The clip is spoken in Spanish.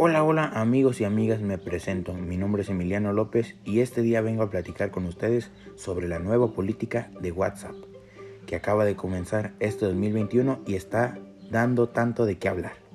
Hola, hola amigos y amigas, me presento. Mi nombre es Emiliano López y este día vengo a platicar con ustedes sobre la nueva política de WhatsApp que acaba de comenzar este 2021 y está dando tanto de qué hablar.